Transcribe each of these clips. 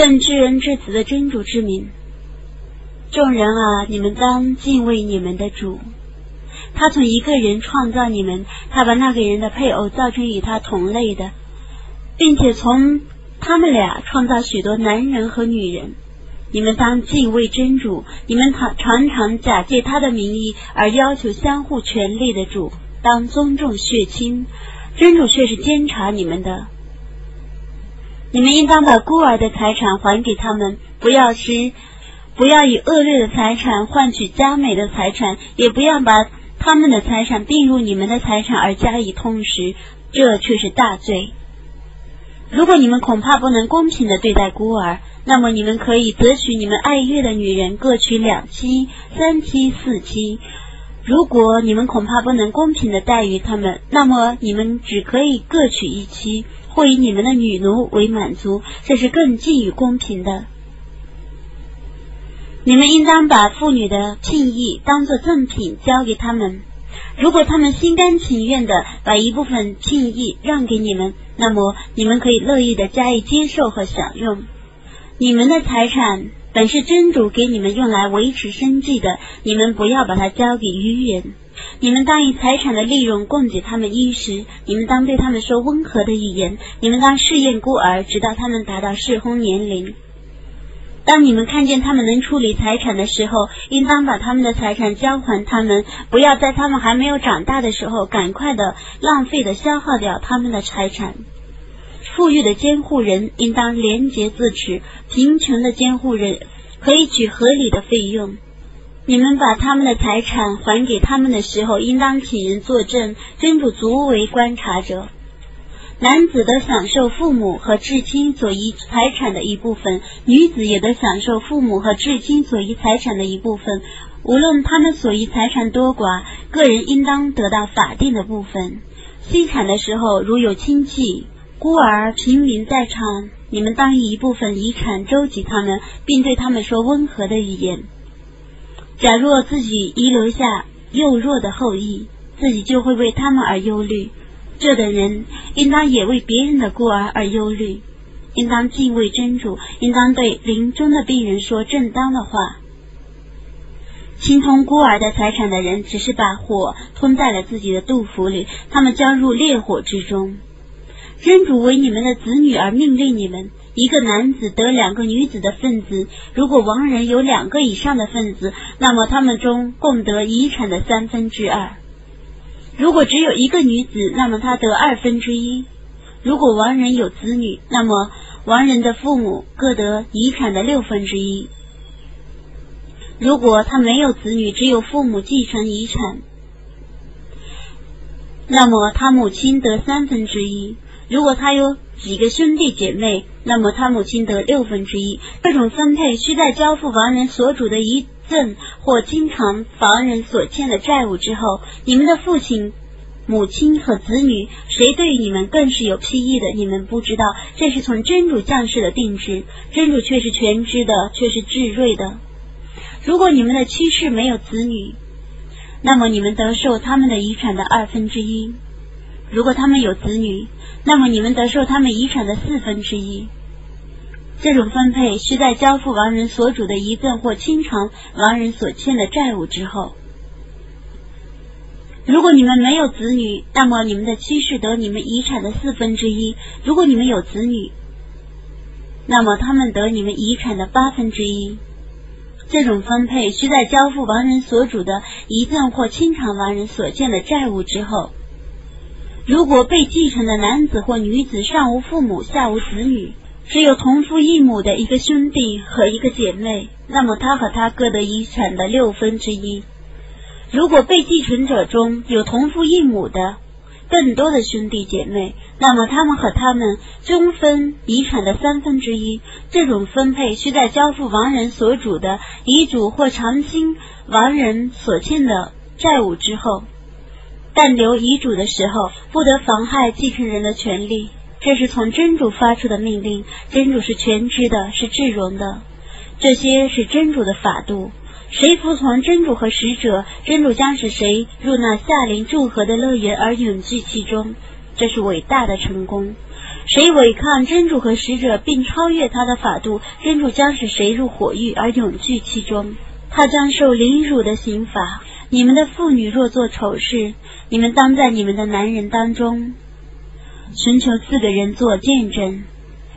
奉知人至此的真主之名，众人啊，你们当敬畏你们的主。他从一个人创造你们，他把那个人的配偶造成与他同类的，并且从他们俩创造许多男人和女人。你们当敬畏真主，你们常常常假借他的名义而要求相互权利的主，当尊重血亲。真主却是监察你们的。你们应当把孤儿的财产还给他们，不要吃，不要以恶劣的财产换取佳美的财产，也不要把他们的财产并入你们的财产而加以痛食，这却是大罪。如果你们恐怕不能公平的对待孤儿，那么你们可以择取你们爱悦的女人，各取两妻、三妻、四妻。如果你们恐怕不能公平的待遇他们，那么你们只可以各取一妻，或以你们的女奴为满足，这是更近于公平的。你们应当把妇女的聘意当作赠品交给他们。如果他们心甘情愿的把一部分聘意让给你们，那么你们可以乐意的加以接受和享用。你们的财产本是真主给你们用来维持生计的，你们不要把它交给愚人。你们当以财产的利润供给他们衣食，你们当对他们说温和的语言，你们当试验孤儿，直到他们达到适婚年龄。当你们看见他们能处理财产的时候，应当把他们的财产交还他们，不要在他们还没有长大的时候，赶快的浪费的消耗掉他们的财产。富裕的监护人应当廉洁自持，贫穷的监护人可以取合理的费用。你们把他们的财产还给他们的时候，应当请人作证，真主足为观察者。男子得享受父母和至亲所遗财产的一部分，女子也得享受父母和至亲所遗财产的一部分。无论他们所遗财产多寡，个人应当得到法定的部分。析产的时候，如有亲戚。孤儿、平民在场，你们当以一部分遗产周济他们，并对他们说温和的语言。假若自己遗留下幼弱的后裔，自己就会为他们而忧虑。这等人应当也为别人的孤儿而忧虑，应当敬畏真主，应当对临终的病人说正当的话。精通孤儿的财产的人，只是把火吞在了自己的肚腹里，他们将入烈火之中。真主为你们的子女而命令你们：一个男子得两个女子的份子。如果亡人有两个以上的份子，那么他们中共得遗产的三分之二；如果只有一个女子，那么他得二分之一。如果亡人有子女，那么亡人的父母各得遗产的六分之一；如果他没有子女，只有父母继承遗产，那么他母亲得三分之一。如果他有几个兄弟姐妹，那么他母亲得六分之一。这种分配需在交付亡人所主的遗赠或经常亡人所欠的债务之后。你们的父亲、母亲和子女，谁对你们更是有裨益的？你们不知道，这是从真主降世的定制，真主却是全知的，却是智睿的。如果你们的妻室没有子女，那么你们得受他们的遗产的二分之一；如果他们有子女，那么你们得受他们遗产的四分之一。这种分配需在交付亡人所主的遗赠或清偿亡人所欠的债务之后。如果你们没有子女，那么你们的妻室得你们遗产的四分之一；如果你们有子女，那么他们得你们遗产的八分之一。这种分配需在交付亡人所主的遗赠或清偿亡人所欠的债务之后。如果被继承的男子或女子上无父母下无子女，只有同父异母的一个兄弟和一个姐妹，那么他和他各得遗产的六分之一。如果被继承者中有同父异母的更多的兄弟姐妹，那么他们和他们均分遗产的三分之一。这种分配需在交付亡人所主的遗嘱或偿清亡人所欠的债务之后。但留遗嘱的时候，不得妨害继承人的权利。这是从真主发出的命令，真主是全知的，是至荣的。这些是真主的法度。谁服从真主和使者，真主将使谁入那夏林祝贺的乐园而永居其中。这是伟大的成功。谁违抗真主和使者，并超越他的法度，真主将使谁入火狱而永居其中。他将受凌辱的刑罚。你们的妇女若做丑事，你们当在你们的男人当中寻求四个人做见证。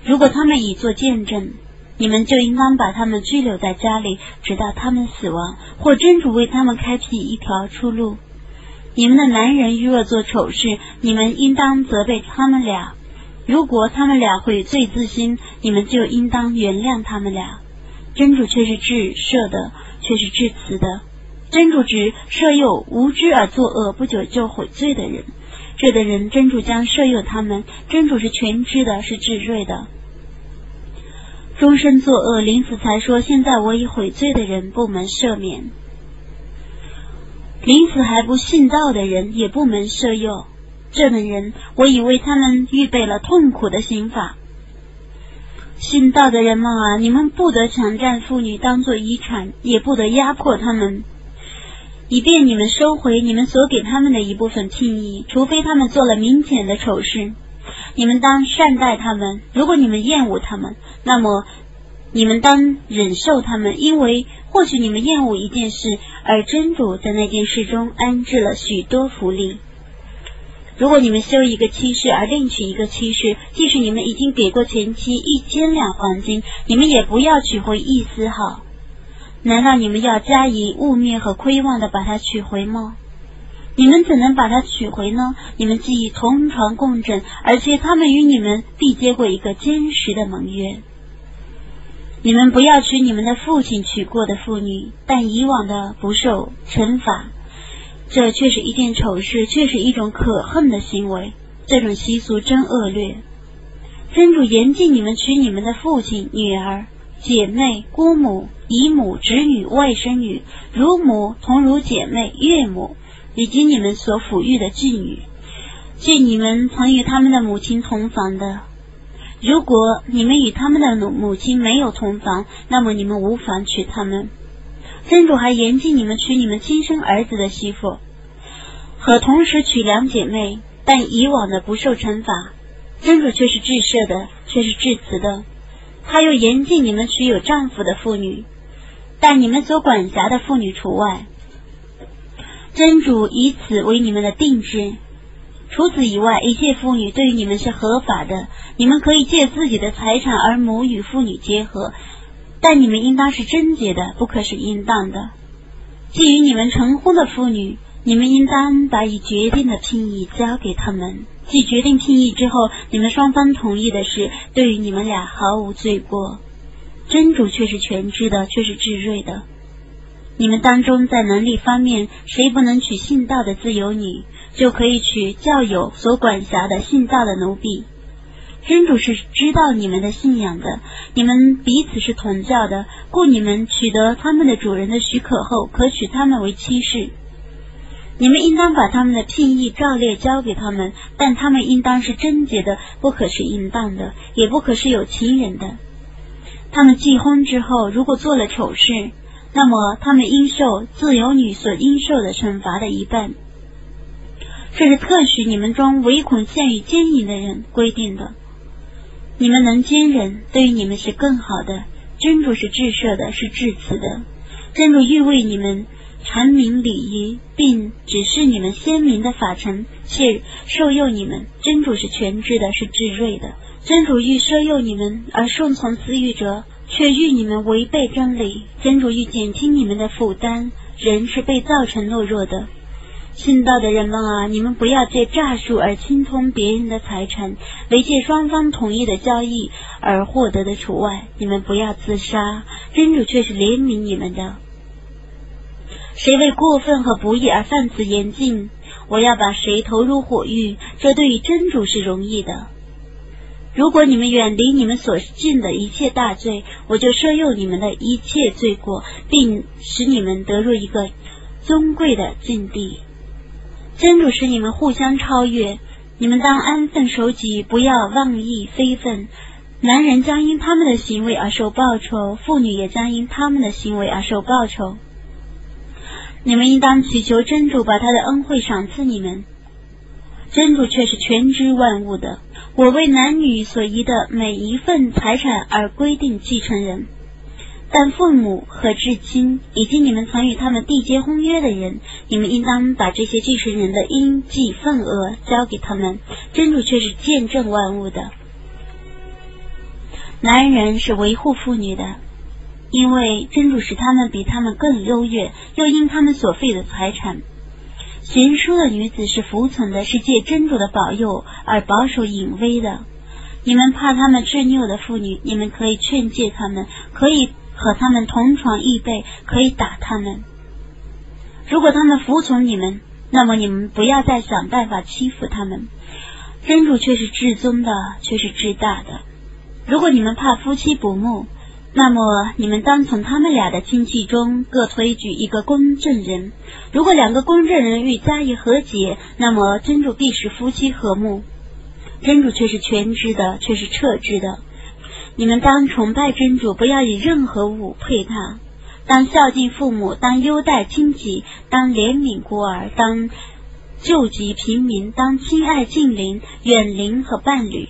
如果他们已做见证，你们就应当把他们拘留在家里，直到他们死亡，或真主为他们开辟一条出路。你们的男人若做丑事，你们应当责备他们俩。如果他们俩悔罪自新，你们就应当原谅他们俩。真主却是至赦的，却是至慈的。真主指赦宥无知而作恶不久就悔罪的人，这的人真主将赦宥他们。真主是全知的，是至睿的。终身作恶，临死才说：“现在我已悔罪的人不门赦免。”临死还不信道的人也不门赦宥。这等人，我已为他们预备了痛苦的刑法。信道的人们啊，你们不得强占妇女当做遗产，也不得压迫他们，以便你们收回你们所给他们的一部分聘益，除非他们做了明显的丑事。你们当善待他们。如果你们厌恶他们，那么你们当忍受他们，因为或许你们厌恶一件事，而真主在那件事中安置了许多福利。如果你们休一个妻室而另娶一个妻室，即使你们已经给过前妻一千两黄金，你们也不要取回一丝好。难道你们要加以污蔑和亏望的把它取回吗？你们怎能把它取回呢？你们既已同床共枕，而且他们与你们缔结过一个坚实的盟约。你们不要娶你们的父亲娶过的妇女，但以往的不受惩罚。这却是一件丑事，却是一种可恨的行为。这种习俗真恶劣。真主严禁你们娶你们的父亲、女儿、姐妹、姑母、姨母、侄女、外甥女、乳母、同乳姐妹、岳母，以及你们所抚育的妓女，即你们曾与他们的母亲同房的。如果你们与他们的母亲没有同房，那么你们无法娶他们。真主还严禁你们娶你们亲生儿子的媳妇，和同时娶两姐妹，但以往的不受惩罚。真主却是至赦的，却是至慈的。他又严禁你们娶有丈夫的妇女，但你们所管辖的妇女除外。真主以此为你们的定制。除此以外，一切妇女对于你们是合法的，你们可以借自己的财产而母与妇女结合。但你们应当是贞洁的，不可是淫荡的。基于你们成婚的妇女，你们应当把已决定的聘意交给他们。即决定聘意之后，你们双方同意的事，对于你们俩毫无罪过。真主却是全知的，却是至睿的。你们当中在能力方面，谁不能娶信道的自由女，就可以娶教友所管辖的信道的奴婢。真主是知道你们的信仰的，你们彼此是同教的，故你们取得他们的主人的许可后，可娶他们为妻室。你们应当把他们的聘意照列交给他们，但他们应当是贞洁的，不可是淫荡的，也不可是有情人的。他们继婚之后，如果做了丑事，那么他们应受自由女所应受的惩罚的一半。这是特许你们中唯恐陷于奸淫的人规定的。你们能坚忍，对于你们是更好的。真主是至赦的，是至慈的。真主欲为你们阐明礼仪，并指示你们鲜明的法程，且受诱你们。真主是全知的，是至睿的。真主欲收诱你们而顺从私欲者，却欲你们违背真理。真主欲减轻你们的负担，人是被造成懦弱的。信道的人们啊，你们不要借诈术而侵吞别人的财产，为借双方同意的交易而获得的除外。你们不要自杀，真主却是怜悯你们的。谁为过分和不义而犯此严禁，我要把谁投入火狱。这对于真主是容易的。如果你们远离你们所尽的一切大罪，我就赦宥你们的一切罪过，并使你们得入一个尊贵的境地。真主使你们互相超越，你们当安分守己，不要妄议非分。男人将因他们的行为而受报酬，妇女也将因他们的行为而受报酬。你们应当祈求真主把他的恩惠赏赐你们。真主却是全知万物的，我为男女所遗的每一份财产而规定继承人。但父母和至亲以及你们曾与他们缔结婚约的人，你们应当把这些继承人的应计份额交给他们。真主却是见证万物的。男人是维护妇女的，因为真主使他们比他们更优越，又因他们所废的财产。贤淑的女子是服从的，是借真主的保佑而保守隐微的。你们怕他们执拗的妇女，你们可以劝诫他们，可以。和他们同床异被，可以打他们。如果他们服从你们，那么你们不要再想办法欺负他们。真主却是至尊的，却是至大的。如果你们怕夫妻不睦，那么你们当从他们俩的亲戚中各推举一个公证人。如果两个公证人欲加以和解，那么真主必使夫妻和睦。真主却是全知的，却是彻知的。你们当崇拜真主，不要以任何物配他；当孝敬父母，当优待亲戚，当怜悯孤儿，当救济平民，当亲爱近邻、远邻和伴侣，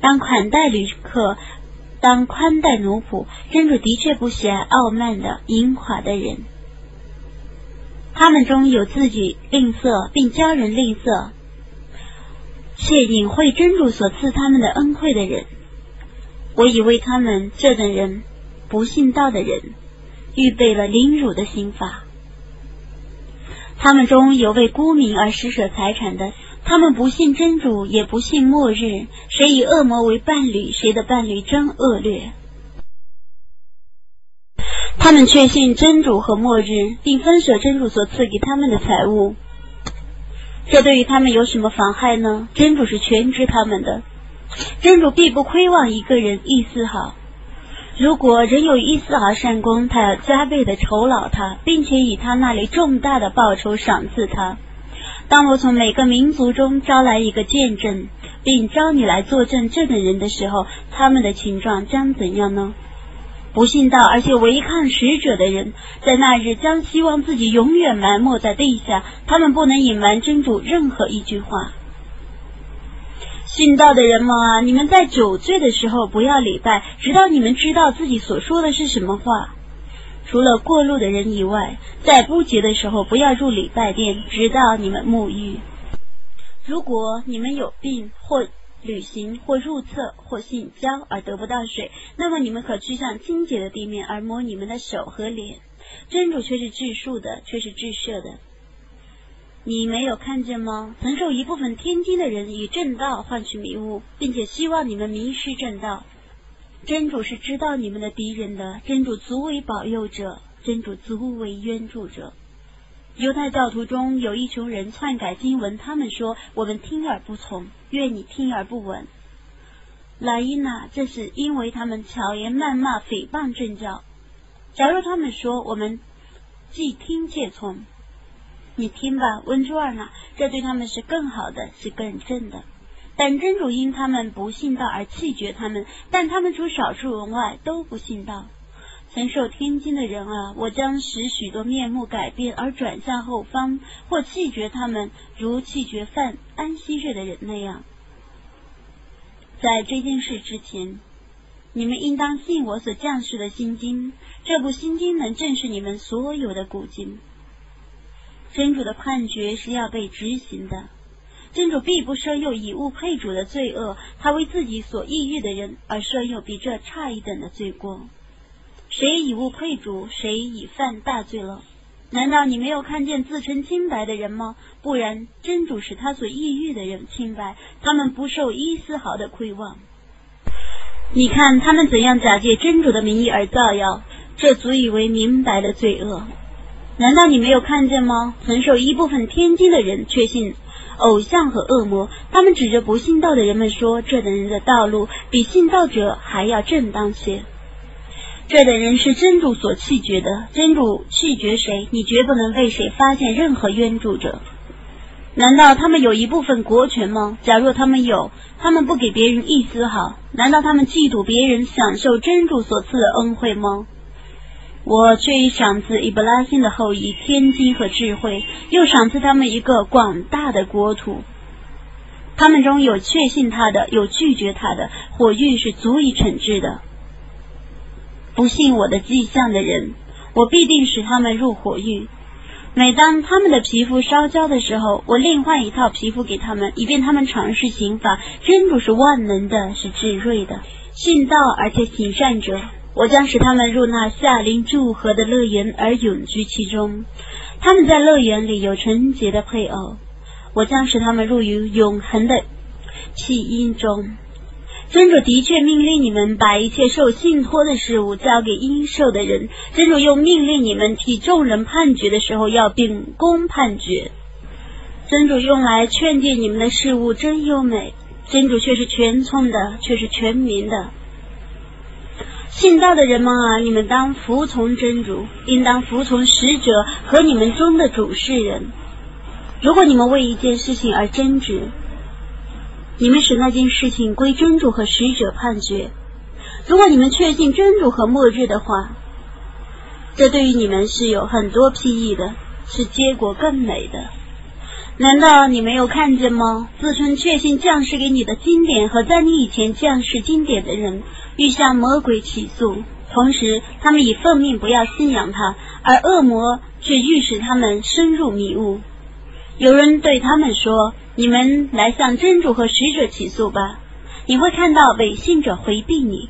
当款待旅客，当宽待奴仆。真主的确不喜爱傲慢的、淫垮的人。他们中有自己吝啬，并教人吝啬，且隐晦真主所赐他们的恩惠的人。我已为他们这等人不信道的人预备了凌辱的刑罚。他们中有为孤名而施舍财产的，他们不信真主，也不信末日。谁以恶魔为伴侣，谁的伴侣真恶劣。他们确信真主和末日，并分舍真主所赐给他们的财物。这对于他们有什么妨害呢？真主是全知他们的。真主必不亏望一个人一丝好。如果人有一丝毫善功，他要加倍的酬劳他，并且以他那里重大的报酬赏赐他。当我从每个民族中招来一个见证，并招你来作证这等人的时候，他们的情状将怎样呢？不信道而且违抗使者的人，在那日将希望自己永远埋没在地下。他们不能隐瞒真主任何一句话。信道的人们啊，你们在酒醉的时候不要礼拜，直到你们知道自己所说的是什么话。除了过路的人以外，在不洁的时候不要入礼拜殿，直到你们沐浴。如果你们有病或旅行或入厕或性交而得不到水，那么你们可去向清洁的地面而摸你们的手和脸。真主却是治术的，却是治赦的。你没有看见吗？曾受一部分天经的人以正道换取迷雾，并且希望你们迷失正道。真主是知道你们的敌人的，真主足为保佑者，真主足为援助者。犹太教徒中有一群人篡改经文，他们说我们听而不从，愿你听而不闻。莱伊娜，这是因为他们巧言谩骂、诽谤正教。假如他们说我们既听且从。你听吧，温珠尔娜？这对他们是更好的，是更正的。但真主因他们不信道而弃绝他们，但他们除少数人外都不信道。曾受天经的人啊，我将使许多面目改变而转向后方，或弃绝他们，如弃绝犯安息日的人那样。在这件事之前，你们应当信我所降世的心经。这部心经能证实你们所有的古经。真主的判决是要被执行的，真主必不赦宥以物配主的罪恶，他为自己所抑郁的人而赦宥比这差一等的罪过。谁以物配主，谁已犯大罪了。难道你没有看见自称清白的人吗？不然，真主使他所抑郁的人清白，他们不受一丝毫的亏望。你看他们怎样假借真主的名义而造谣，这足以为明白的罪恶。难道你没有看见吗？曾受一部分天经的人确信偶像和恶魔，他们指着不信道的人们说：“这等人的道路比信道者还要正当些。”这等人是真主所弃绝的，真主弃绝谁，你绝不能为谁发现任何冤助者。难道他们有一部分国权吗？假若他们有，他们不给别人一丝好。难道他们嫉妒别人享受真主所赐的恩惠吗？我却已赏赐伊布拉辛的后裔天机和智慧，又赏赐他们一个广大的国土。他们中有确信他的，有拒绝他的，火狱是足以惩治的。不信我的迹象的人，我必定使他们入火狱。每当他们的皮肤烧焦的时候，我另换一套皮肤给他们，以便他们尝试刑法。真不是万能的，是智慧的，信道而且行善者。我将使他们入那夏林祝河的乐园而永居其中。他们在乐园里有纯洁的配偶。我将使他们入于永恒的弃婴中。真主的确命令你们把一切受信托的事物交给应受的人。真主又命令你们替众人判决的时候要秉公判决。真主用来劝诫你们的事物真优美。真主却是全聪的，却是全民的。信道的人们啊，你们当服从真主，应当服从使者和你们中的主事人。如果你们为一件事情而争执，你们使那件事情归真主和使者判决。如果你们确信真主和末日的话，这对于你们是有很多裨益的，是结果更美的。难道你没有看见吗？自称确信降世给你的经典和在你以前降世经典的人，欲向魔鬼起诉，同时他们以奉命不要信仰他，而恶魔却欲使他们深入迷雾。有人对他们说。你们来向真主和使者起诉吧，你会看到违信者回避你，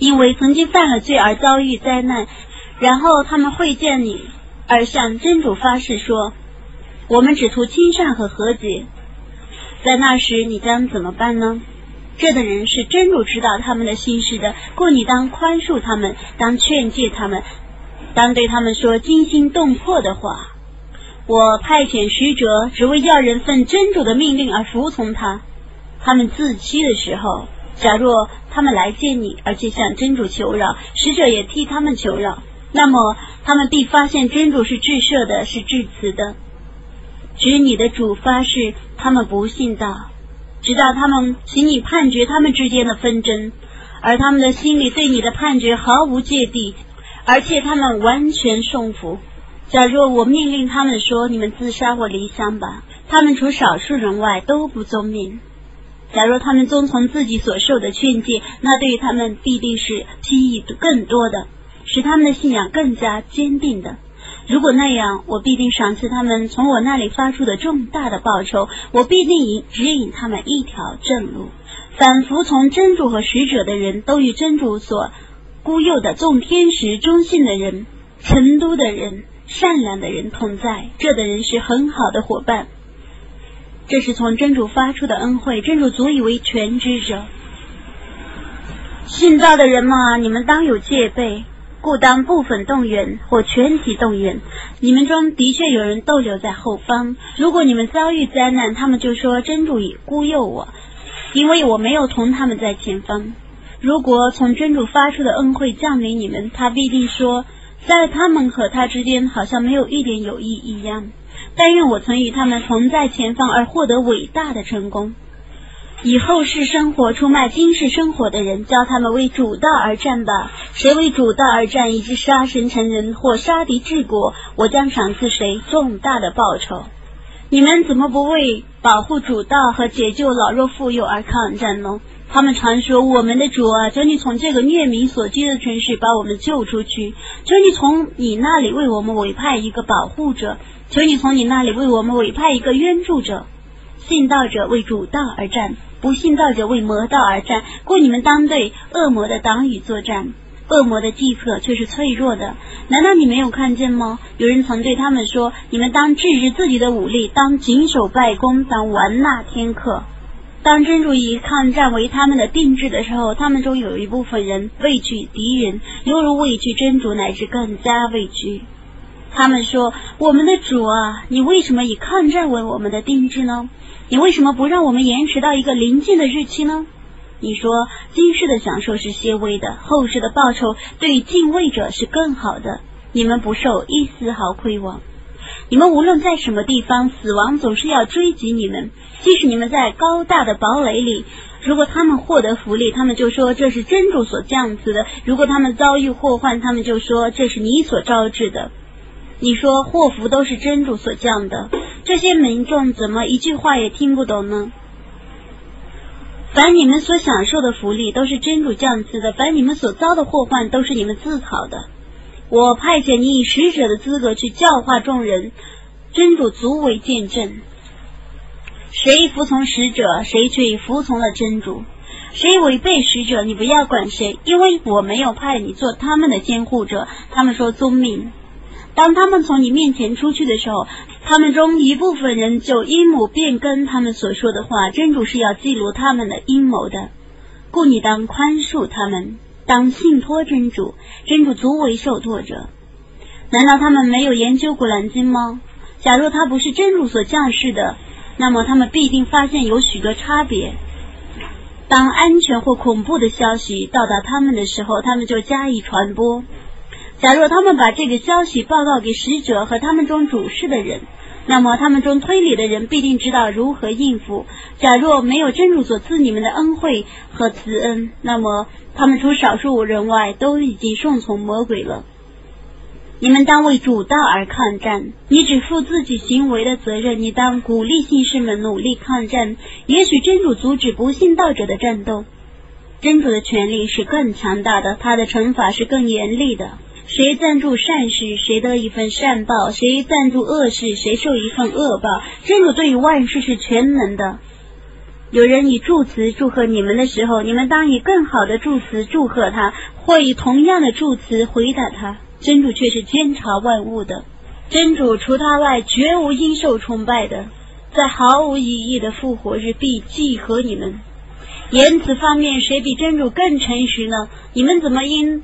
因为曾经犯了罪而遭遇灾难，然后他们会见你，而向真主发誓说：“我们只图亲善和和解。”在那时，你将怎么办呢？这等人是真主知道他们的心事的，故你当宽恕他们，当劝诫他们，当对他们说惊心动魄的话。我派遣使者，只为要人奉真主的命令而服从他。他们自欺的时候，假若他们来见你，而且向真主求饶，使者也替他们求饶，那么他们必发现真主是至赦的，是至慈的。指你的主发誓，他们不信道，直到他们请你判决他们之间的纷争，而他们的心里对你的判决毫无芥蒂，而且他们完全顺服。假若我命令他们说：“你们自杀或离乡吧。”他们除少数人外都不遵命。假若他们遵从自己所受的劝诫，那对于他们必定是裨益更多的，使他们的信仰更加坚定的。如果那样，我必定赏赐他们从我那里发出的重大的报酬。我必定引指引他们一条正路。反服从真主和使者的人都与真主所孤幼的众天使忠信的人、成都的人。善良的人同在，这等人是很好的伙伴。这是从真主发出的恩惠，真主足以为全知者。信道的人嘛，你们当有戒备，故当部分动员或全体动员。你们中的确有人逗留在后方。如果你们遭遇灾难，他们就说真主已孤佑我，因为我没有同他们在前方。如果从真主发出的恩惠降临你们，他必定说。在他们和他之间，好像没有一点友谊一样。但愿我曾与他们同在前方，而获得伟大的成功。以后世生活出卖今世生活的人，教他们为主道而战吧。谁为主道而战，以致杀神成人或杀敌治国，我将赏赐谁重大的报酬。你们怎么不为保护主道和解救老弱妇幼而抗战呢？他们常说：“我们的主啊，求你从这个虐民所居的城市把我们救出去；求你从你那里为我们委派一个保护者；求你从你那里为我们委派一个援助者。信道者为主道而战，不信道者为魔道而战。故你们当对恶魔的党羽作战，恶魔的计策却是脆弱的。难道你没有看见吗？有人曾对他们说：你们当制止自己的武力，当谨守拜功，当玩纳天课。”当真主以抗战为他们的定制的时候，他们中有一部分人畏惧敌人，犹如畏惧真主，乃至更加畏惧。他们说：“我们的主啊，你为什么以抗战为我们的定制呢？你为什么不让我们延迟到一个临近的日期呢？”你说：“今世的享受是些微的，后世的报酬对敬畏者是更好的。你们不受一丝毫亏枉。你们无论在什么地方，死亡总是要追击你们。”即使你们在高大的堡垒里，如果他们获得福利，他们就说这是真主所降赐的；如果他们遭遇祸患，他们就说这是你所招致的。你说祸福都是真主所降的，这些民众怎么一句话也听不懂呢？凡你们所享受的福利都是真主降赐的，凡你们所遭的祸患都是你们自讨的。我派遣你以使者的资格去教化众人，真主足为见证。谁服从使者，谁却服从了真主；谁违背使者，你不要管谁，因为我没有派你做他们的监护者。他们说遵命。当他们从你面前出去的时候，他们中一部分人就阴谋变更他们所说的话。真主是要记录他们的阴谋的，故你当宽恕他们，当信托真主，真主足为受托者。难道他们没有研究古兰经吗？假若他不是真主所降世的，那么他们必定发现有许多差别。当安全或恐怖的消息到达他们的时候，他们就加以传播。假若他们把这个消息报告给使者和他们中主事的人，那么他们中推理的人必定知道如何应付。假若没有真主所赐你们的恩惠和慈恩，那么他们除少数人外都已经顺从魔鬼了。你们当为主道而抗战，你只负自己行为的责任。你当鼓励信士们努力抗战。也许真主阻止不信道者的战斗，真主的权力是更强大的，他的惩罚是更严厉的。谁赞助善事，谁得一份善报；谁赞助恶事，谁受一份恶报。真主对于万事是全能的。有人以祝词祝贺你们的时候，你们当以更好的祝词祝贺他，或以同样的祝词回答他。真主却是监察万物的。真主除他外绝无应受崇拜的，在毫无意义的复活日必祭和你们。言辞方面，谁比真主更诚实呢？你们怎么因？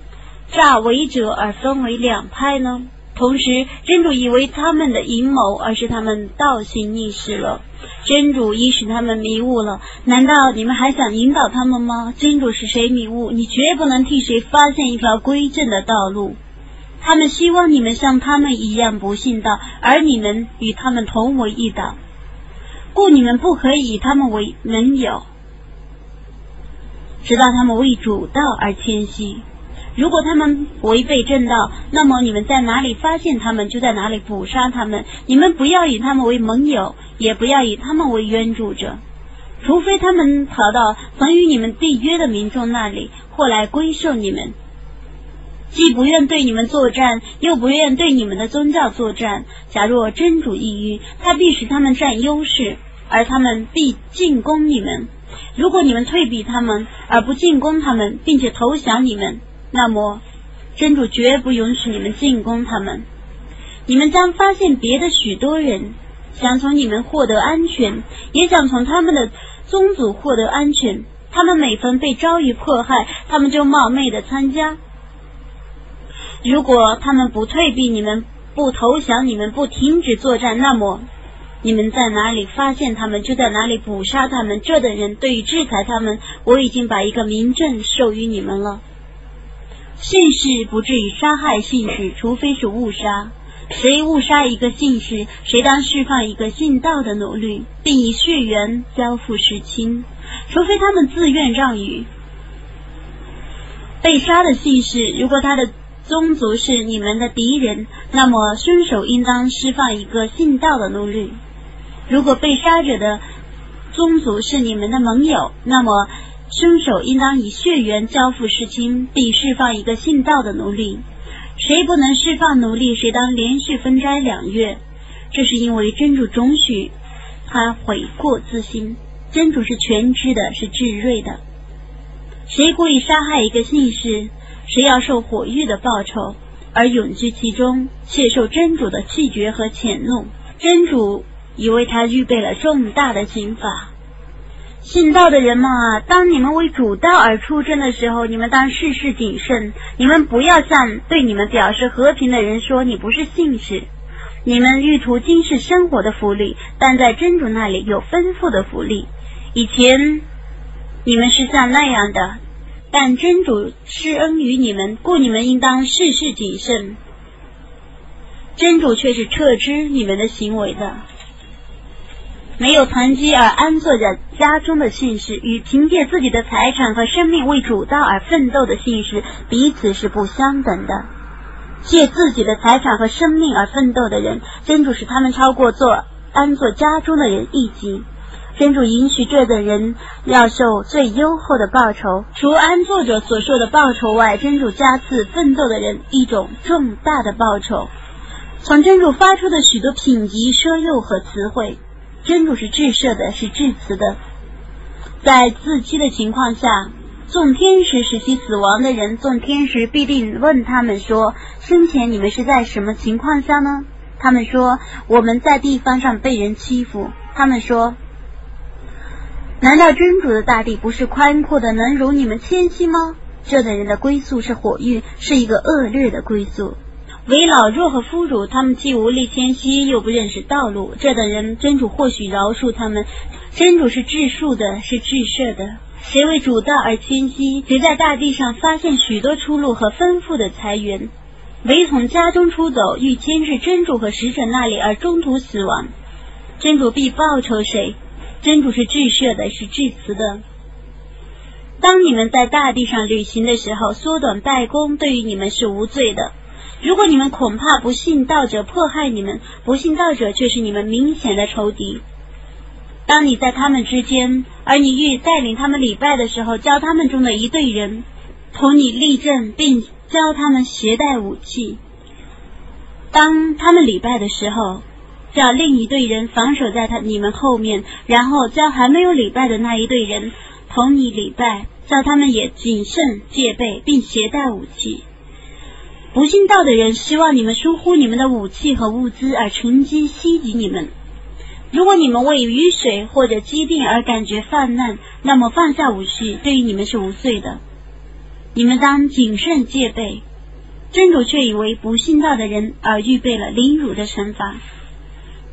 诈伪者而分为两派呢？同时，真主以为他们的阴谋，而是他们倒行逆施了。真主已使他们迷雾了，难道你们还想引导他们吗？真主使谁迷雾，你绝不能替谁发现一条归正的道路。他们希望你们像他们一样不信道，而你们与他们同为一党，故你们不可以以他们为盟友，直到他们为主道而谦虚。如果他们违背正道，那么你们在哪里发现他们，就在哪里捕杀他们。你们不要以他们为盟友，也不要以他们为援助者，除非他们逃到曾与你们缔约的民众那里，或来归顺你们。既不愿对你们作战，又不愿对你们的宗教作战。假若真主抑郁，他必使他们占优势，而他们必进攻你们。如果你们退避他们，而不进攻他们，并且投降你们。那么，真主绝不允许你们进攻他们。你们将发现别的许多人想从你们获得安全，也想从他们的宗族获得安全。他们每逢被遭遇迫害，他们就冒昧的参加。如果他们不退避，你们不投降，你们不停止作战，那么你们在哪里发现他们，就在哪里捕杀他们。这等人对于制裁他们，我已经把一个明证授予你们了。信士不至于杀害信士，除非是误杀。谁误杀一个信士，谁当释放一个信道的奴隶，并以血缘交付世亲，除非他们自愿让与。被杀的信士，如果他的宗族是你们的敌人，那么凶手应当释放一个信道的奴隶；如果被杀者的宗族是你们的盟友，那么。凶手应当以血缘交付世亲，并释放一个信道的奴隶。谁不能释放奴隶，谁当连续分斋两月。这是因为真主准许他悔过自新。真主是全知的，是智睿的。谁故意杀害一个信士，谁要受火狱的报酬，而永居其中，且受真主的气绝和谴怒。真主已为他预备了重大的刑罚。信道的人们啊，当你们为主道而出征的时候，你们当事事谨慎。你们不要向对你们表示和平的人说你不是信士。你们欲图今世生活的福利，但在真主那里有丰富的福利。以前你们是像那样的，但真主施恩于你们，故你们应当事事谨慎。真主却是撤知你们的行为的。没有囤积而安坐在家中的信士，与凭借自己的财产和生命为主道而奋斗的信士，彼此是不相等的。借自己的财产和生命而奋斗的人，真主使他们超过做安坐家中的人一级。真主允许这等人要受最优厚的报酬，除安坐者所受的报酬外，真主加赐奋斗的人一种重大的报酬。从真主发出的许多品级、奢诱和词汇，真主是至赦的，是至慈的。在自欺的情况下，众天使使其死亡的人，众天使必定问他们说：“生前你们是在什么情况下呢？”他们说：“我们在地方上被人欺负。”他们说。难道真主的大地不是宽阔的，能容你们迁徙吗？这等人的归宿是火域，是一个恶劣的归宿。为老弱和俘虏，他们既无力迁徙，又不认识道路。这等人，真主或许饶恕他们。真主是治数的，是治设的。谁为主道而迁徙？谁在大地上发现许多出路和丰富的财源？唯从家中出走，欲迁至真主和使者那里而中途死亡，真主必报酬谁？真主是至赦的，是至慈的。当你们在大地上旅行的时候，缩短拜功对于你们是无罪的。如果你们恐怕不信道者迫害你们，不信道者却是你们明显的仇敌。当你在他们之间，而你欲带领他们礼拜的时候，教他们中的一队人同你立正，并教他们携带武器。当他们礼拜的时候。叫另一队人防守在他你们后面，然后叫还没有礼拜的那一队人同你礼拜，叫他们也谨慎戒备，并携带武器。不信道的人希望你们疏忽你们的武器和物资，而乘机袭击你们。如果你们为雨水或者疾病而感觉泛滥，那么放下武器对于你们是无罪的。你们当谨慎戒备。真主却以为不信道的人而预备了凌辱的惩罚。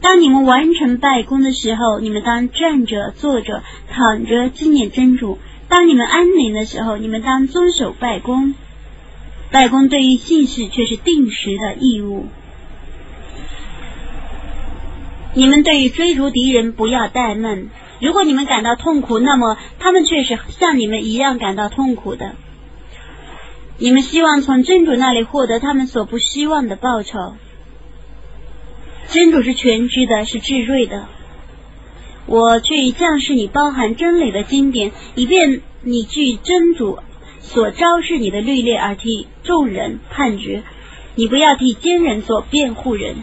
当你们完成拜功的时候，你们当站着、坐着、躺着纪念真主；当你们安宁的时候，你们当遵守拜功。拜功对于信士却是定时的义务。你们对于追逐敌人不要怠慢。如果你们感到痛苦，那么他们却是像你们一样感到痛苦的。你们希望从真主那里获得他们所不希望的报酬。真主是全知的，是智睿的。我却以降示你包含真理的经典，以便你据真主所昭示你的律例而替众人判决。你不要替奸人做辩护人，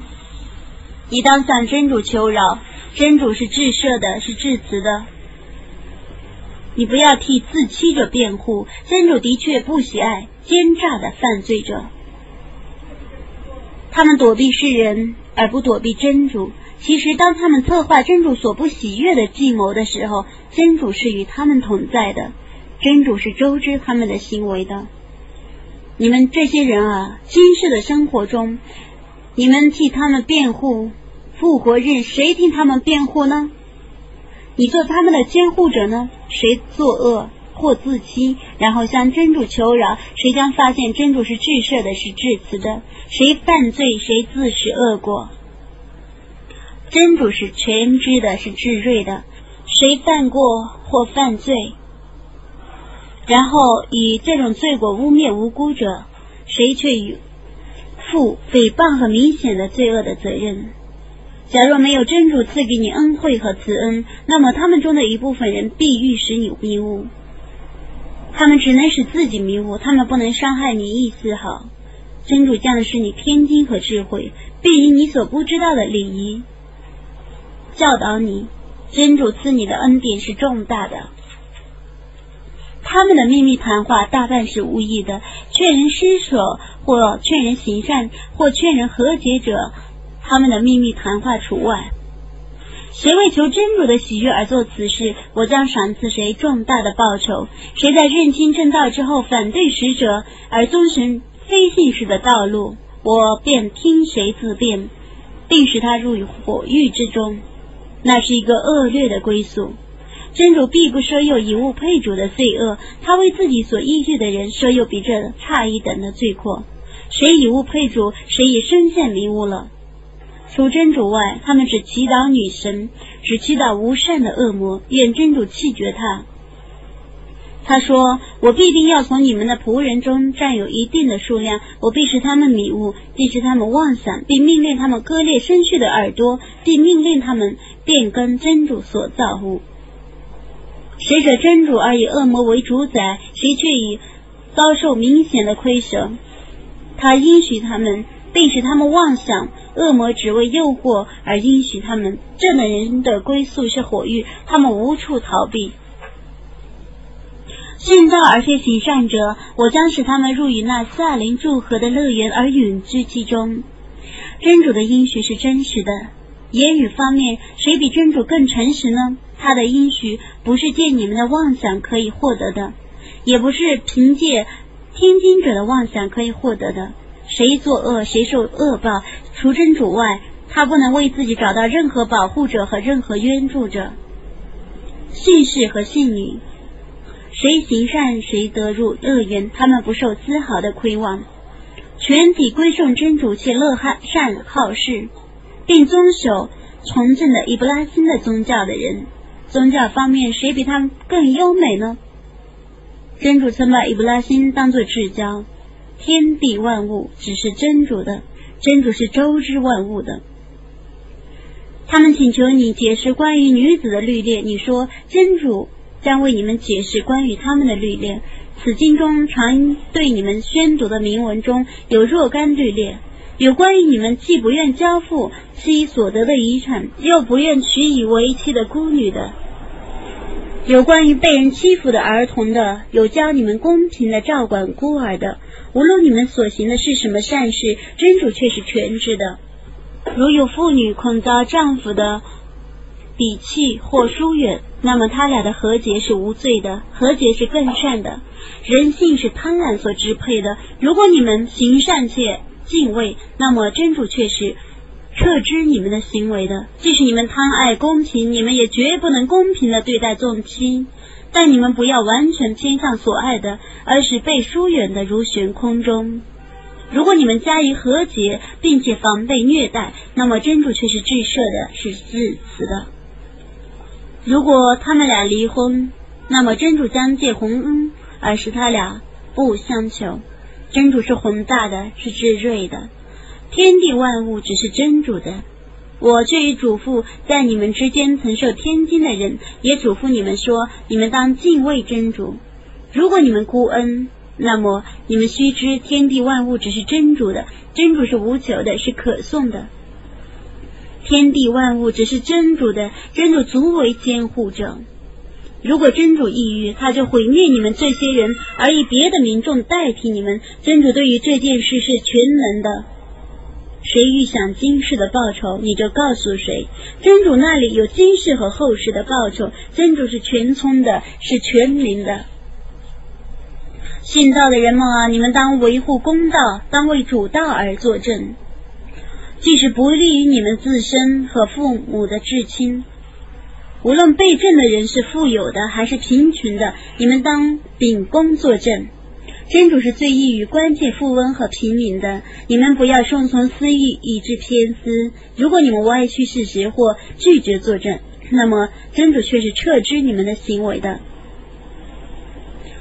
你当向真主求饶。真主是至赦的，是至慈的。你不要替自欺者辩护，真主的确不喜爱奸诈的犯罪者。他们躲避世人。而不躲避真主。其实，当他们策划真主所不喜悦的计谋的时候，真主是与他们同在的。真主是周知他们的行为的。你们这些人啊，今世的生活中，你们替他们辩护，复活日谁替他们辩护呢？你做他们的监护者呢？谁作恶？或自欺，然后向真主求饶，谁将发现真主是至赦的，是至慈的；谁犯罪，谁自食恶果。真主是全知的，是至睿的。谁犯过或犯罪，然后以这种罪过污蔑无辜者，谁却与负诽谤和明显的罪恶的责任。假若没有真主赐给你恩惠和慈恩，那么他们中的一部分人必欲使你迷雾。他们只能使自己迷雾，他们不能伤害你一丝毫。真主降的是你天经和智慧，并以你所不知道的礼仪教导你。真主赐你的恩典是重大的。他们的秘密谈话大半是无意的，劝人施舍或劝人行善或劝人和解者，他们的秘密谈话除外。谁为求真主的喜悦而做此事，我将赏赐谁重大的报酬。谁在认清正道之后反对使者而遵循非信使的道路，我便听谁自辩，并使他入于火狱之中。那是一个恶劣的归宿。真主必不赦宥以物配主的罪恶，他为自己所依据的人赦宥比这差一等的罪过。谁以物配主，谁已深陷迷雾了。除真主外，他们只祈祷女神，只祈祷无善的恶魔，愿真主弃绝他。他说：“我必定要从你们的仆人中占有一定的数量，我必使他们迷雾，必使他们妄想，并命令他们割裂生畜的耳朵，并命令他们变更真主所造物。谁者真主而以恶魔为主宰，谁却以遭受明显的亏损。他应许他们，并使他们妄想。恶魔只为诱惑而应许他们。这等人的归宿是火狱，他们无处逃避。”信道而且行善者，我将使他们入于那萨林祝贺的乐园而永居其中。真主的应许是真实的。言语方面，谁比真主更诚实呢？他的应许不是借你们的妄想可以获得的，也不是凭借听经者的妄想可以获得的。谁作恶，谁受恶报。除真主外，他不能为自己找到任何保护者和任何援助者。信士和信女。谁行善，谁得入乐园，他们不受丝毫的亏望。全体归顺真主，且乐善好事，并遵守从政的伊布拉辛的宗教的人，宗教方面谁比他们更优美呢？真主曾把伊布拉辛当作至交，天地万物只是真主的，真主是周知万物的。他们请求你解释关于女子的律例，你说真主。将为你们解释关于他们的律例。此经中常对你们宣读的铭文中有若干律例，有关于你们既不愿交付妻所得的遗产，又不愿娶以为妻的孤女的；有关于被人欺负的儿童的，有教你们公平的照管孤儿的。无论你们所行的是什么善事，真主却是全知的。如有妇女恐遭丈夫的鄙弃或疏远。那么他俩的和解是无罪的，和解是更善的。人性是贪婪所支配的。如果你们行善且敬畏，那么真主却是撤知你们的行为的。即使你们贪爱公平，你们也绝不能公平的对待众亲。但你们不要完全偏向所爱的，而是被疏远的如悬空中。如果你们加以和解，并且防备虐待，那么真主却是至赦的，是至慈的。如果他们俩离婚，那么真主将借洪恩，而使他俩不相求。真主是宏大的，是至睿的，天地万物只是真主的。我却已嘱咐在你们之间曾受天经的人，也嘱咐你们说：你们当敬畏真主。如果你们孤恩，那么你们须知天地万物只是真主的，真主是无求的，是可颂的。天地万物只是真主的，真主足为监护者。如果真主抑郁，他就毁灭你们这些人，而以别的民众代替你们。真主对于这件事是全能的。谁预想今世的报酬，你就告诉谁。真主那里有今世和后世的报酬。真主是全聪的，是全民的。信道的人们啊，你们当维护公道，当为主道而作证。即使不利于你们自身和父母的至亲，无论被证的人是富有的还是贫穷的，你们当秉公作证。真主是最易于关切富翁和平民的，你们不要顺从私欲以致偏私。如果你们歪曲事实或拒绝作证，那么真主却是撤之你们的行为的。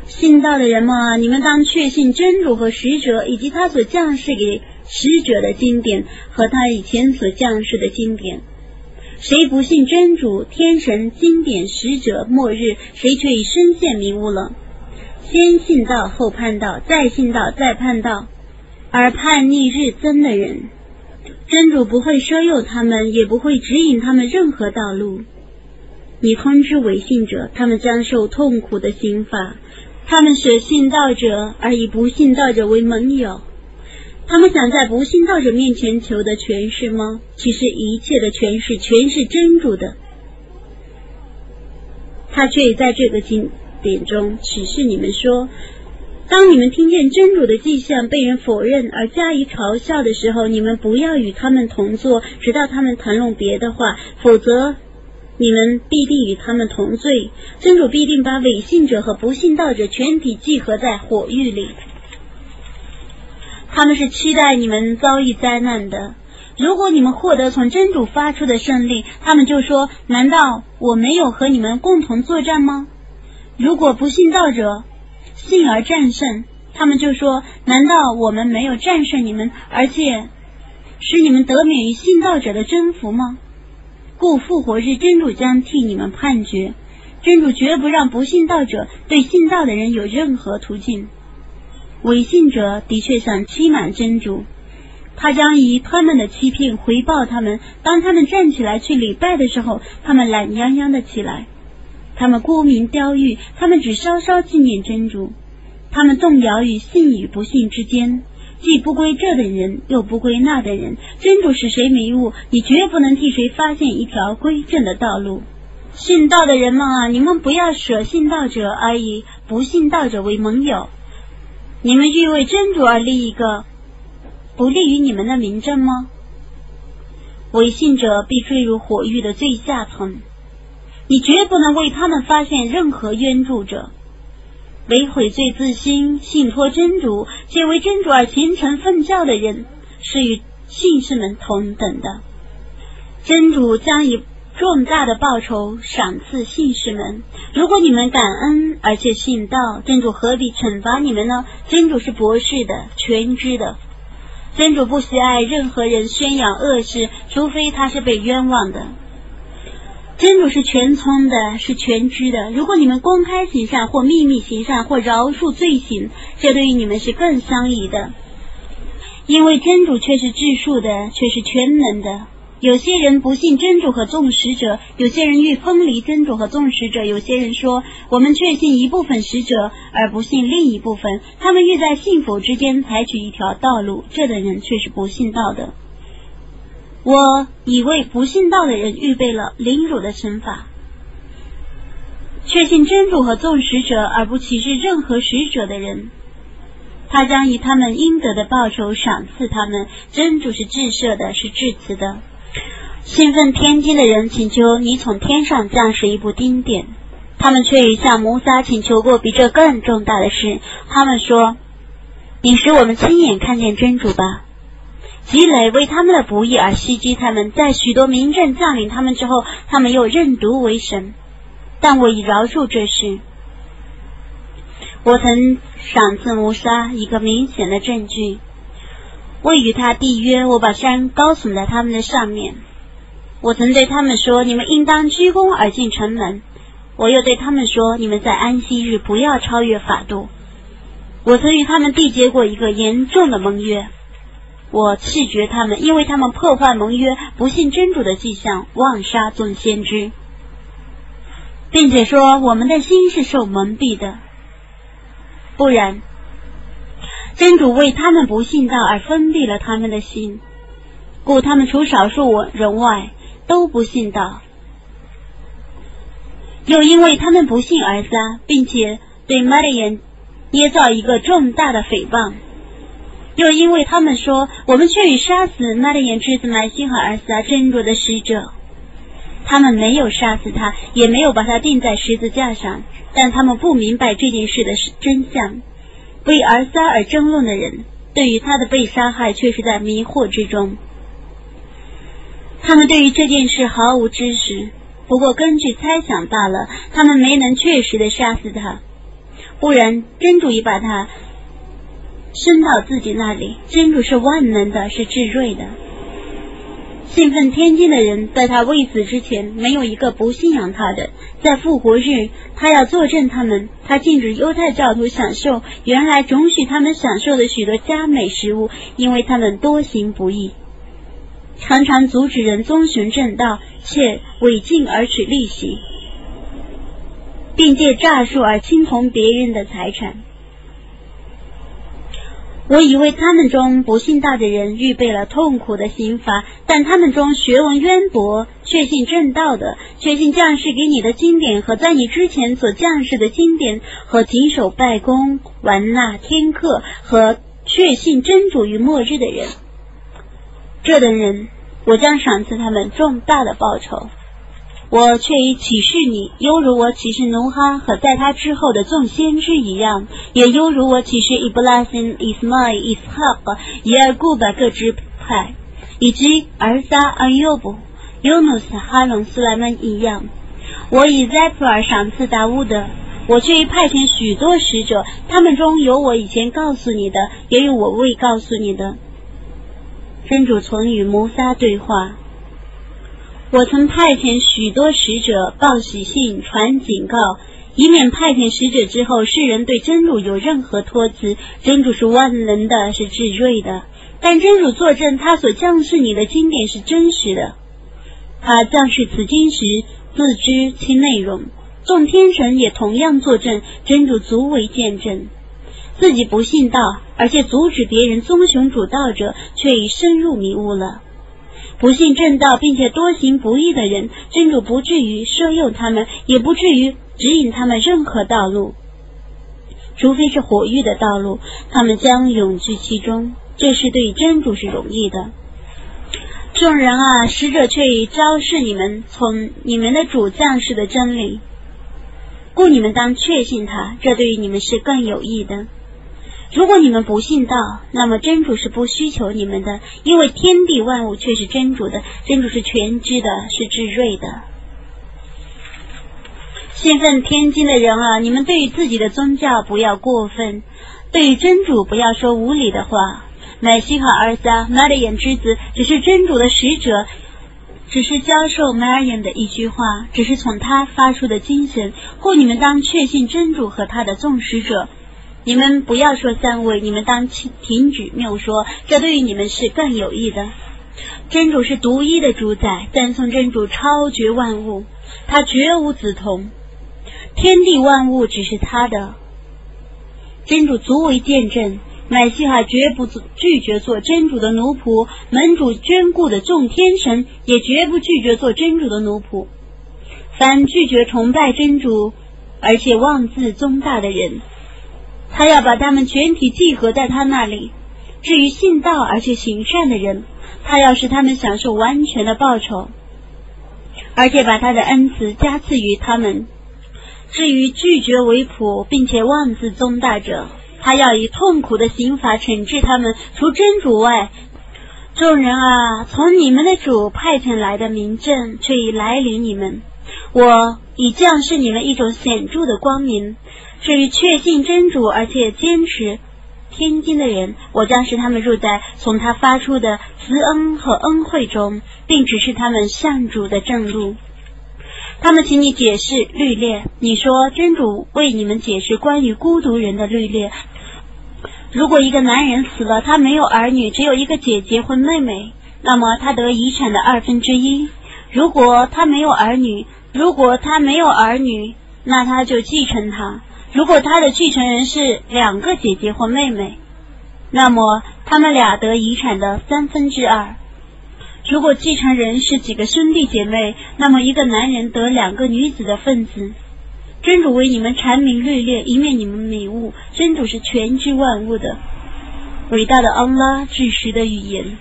信道的人们啊，你们当确信真主和使者以及他所降世给。使者的经典和他以前所降世的经典，谁不信真主、天神、经典、使者、末日，谁却已身陷迷雾了。先信道后叛道，再信道再叛道，而叛逆日增的人，真主不会收诱他们，也不会指引他们任何道路。你通知违信者，他们将受痛苦的刑罚。他们舍信道者，而以不信道者为盟友。他们想在不信道者面前求得权势吗？其实一切的权势全是真主的，他却在这个经典中启示你们说：当你们听见真主的迹象被人否认而加以嘲笑的时候，你们不要与他们同坐，直到他们谈论别的话，否则你们必定与他们同罪。真主必定把伪信者和不信道者全体集合在火狱里。他们是期待你们遭遇灾难的。如果你们获得从真主发出的胜利，他们就说：“难道我没有和你们共同作战吗？”如果不信道者信而战胜，他们就说：难道我们没有战胜你们，而且使你们得免于信道者的征服吗？故复活日真主将替你们判决，真主绝不让不信道者对信道的人有任何途径。违信者的确想欺瞒真主，他将以他们的欺骗回报他们。当他们站起来去礼拜的时候，他们懒洋洋的起来；他们沽名钓誉，他们只稍稍纪念真主；他们动摇于信与不信之间，既不归这等人，又不归那等人。真主使谁迷雾，你绝不能替谁发现一条归正的道路。信道的人们啊，你们不要舍信道者而以不信道者为盟友。你们欲为真主而立一个不利于你们的名证吗？违信者必坠入火狱的最下层。你绝不能为他们发现任何冤助者。为悔罪自新、信托真主且为真主而虔诚奉教的人，是与信士们同等的。真主将以。重大的报酬赏赐信士们。如果你们感恩而且信道，真主何必惩罚你们呢？真主是博士的、全知的。真主不喜爱任何人宣扬恶事，除非他是被冤枉的。真主是全聪的，是全知的。如果你们公开行善或秘密行善或饶恕罪行，这对于你们是更相宜的，因为真主却是智数的，却是全能的。有些人不信真主和众使者，有些人欲分离真主和众使者，有些人说我们确信一部分使者而不信另一部分，他们欲在信否之间采取一条道路，这等人却是不信道的。我已为不信道的人预备了凌辱的惩罚。确信真主和众使者而不歧视任何使者的人，他将以他们应得的报酬赏赐他们。真主是至赦的，是至慈的。兴奋天津的人请求你从天上降世一部经典，他们却已向摩萨请求过比这更重大的事。他们说：“你使我们亲眼看见真主吧。”积累为他们的不义而袭击他们，在许多民政降临他们之后，他们又认毒为神。但我已饶恕这事。我曾赏赐摩沙一个明显的证据。我与他缔约，我把山高耸在他们的上面。我曾对他们说：“你们应当鞠躬而进城门。”我又对他们说：“你们在安息日不要超越法度。”我曾与他们缔结过一个严重的盟约。我弃绝他们，因为他们破坏盟约，不信真主的迹象，妄杀众先知，并且说我们的心是受蒙蔽的。不然。真主为他们不信道而封闭了他们的心，故他们除少数人外都不信道。又因为他们不信而杀，并且对玛利亚捏造一个重大的诽谤；又因为他们说我们却已杀死玛利亚之子麦西和儿撒真主的使者，他们没有杀死他，也没有把他钉在十字架上，但他们不明白这件事的真相。为儿撒而争论的人，对于他的被杀害却是在迷惑之中。他们对于这件事毫无知识，不过根据猜想罢了。他们没能确实的杀死他，不然真主已把他伸到自己那里。真主是万能的，是至睿的。信奉天经的人，在他未死之前，没有一个不信仰他的。在复活日，他要作证他们。他禁止犹太教徒享受原来准许他们享受的许多佳美食物，因为他们多行不义，常常阻止人遵循正道，且违禁而取利息，并借诈术而侵从别人的财产。我以为他们中不信道的人预备了痛苦的刑罚，但他们中学问渊博、确信正道的、确信将士给你的经典和在你之前所降世的经典和谨守拜功、玩纳天课和确信真主与末日的人，这等人，我将赏赐他们重大的报酬。我却已启示你，犹如我启示努哈和在他之后的众先知一样，也犹如我启示伊布拉辛、伊斯迈、伊斯哈和耶尔古巴各支派，以及尔撒、阿尤布、尤努斯、哈隆、斯莱曼一样。我以在普尔赏赐达乌德，我却已派遣许多使者，他们中有我以前告诉你的，也有我未告诉你的。真主曾与摩萨对话。我曾派遣许多使者报喜信、传警告，以免派遣使者之后，世人对真主有任何托辞。真主是万能的，是至睿的。但真主作证，他所降示你的经典是真实的。他降示此经时，自知其内容。众天神也同样作证，真主足为见证。自己不信道，而且阻止别人遵循主道者，却已深入迷雾了。不信正道并且多行不义的人，真主不至于摄诱他们，也不至于指引他们任何道路，除非是火狱的道路，他们将永居其中。这是对真主是容易的。众人啊，使者却已昭示你们从你们的主将士的真理，故你们当确信他，这对于你们是更有益的。如果你们不信道，那么真主是不需求你们的，因为天地万物却是真主的，真主是全知的，是至睿的。信奉天经的人啊，你们对于自己的宗教不要过分，对于真主不要说无理的话。乃西哈儿子玛利眼之子，只是真主的使者，只是教授玛利眼的一句话，只是从他发出的精神。或你们当确信真主和他的众使者。你们不要说三位，你们当停停止谬说，这对于你们是更有益的。真主是独一的主宰，赞颂真主超绝万物，他绝无子同，天地万物只是他的。真主足为见证，乃西哈绝不拒绝做真主的奴仆，门主眷顾的众天神也绝不拒绝做真主的奴仆。凡拒绝崇拜真主，而且妄自尊大的人。他要把他们全体集合在他那里。至于信道而且行善的人，他要使他们享受完全的报酬，而且把他的恩慈加赐于他们。至于拒绝为仆并且妄自尊大者，他要以痛苦的刑罚惩治他们。除真主外，众人啊，从你们的主派遣来的明证却已来临你们。我已降示你们一种显著的光明。至于确信真主而且坚持天经的人，我将使他们入在从他发出的慈恩和恩惠中，并指示他们向主的正路。他们请你解释律列，你说真主为你们解释关于孤独人的律列。如果一个男人死了，他没有儿女，只有一个姐姐或妹妹，那么他得遗产的二分之一。如果他没有儿女，如果他没有儿女，那他就继承他。如果他的继承人是两个姐姐或妹妹，那么他们俩得遗产的三分之二；如果继承人是几个兄弟姐妹，那么一个男人得两个女子的份子。真主为你们阐明律列，以免你们迷雾。真主是全知万物的，伟大的安拉，至实的语言。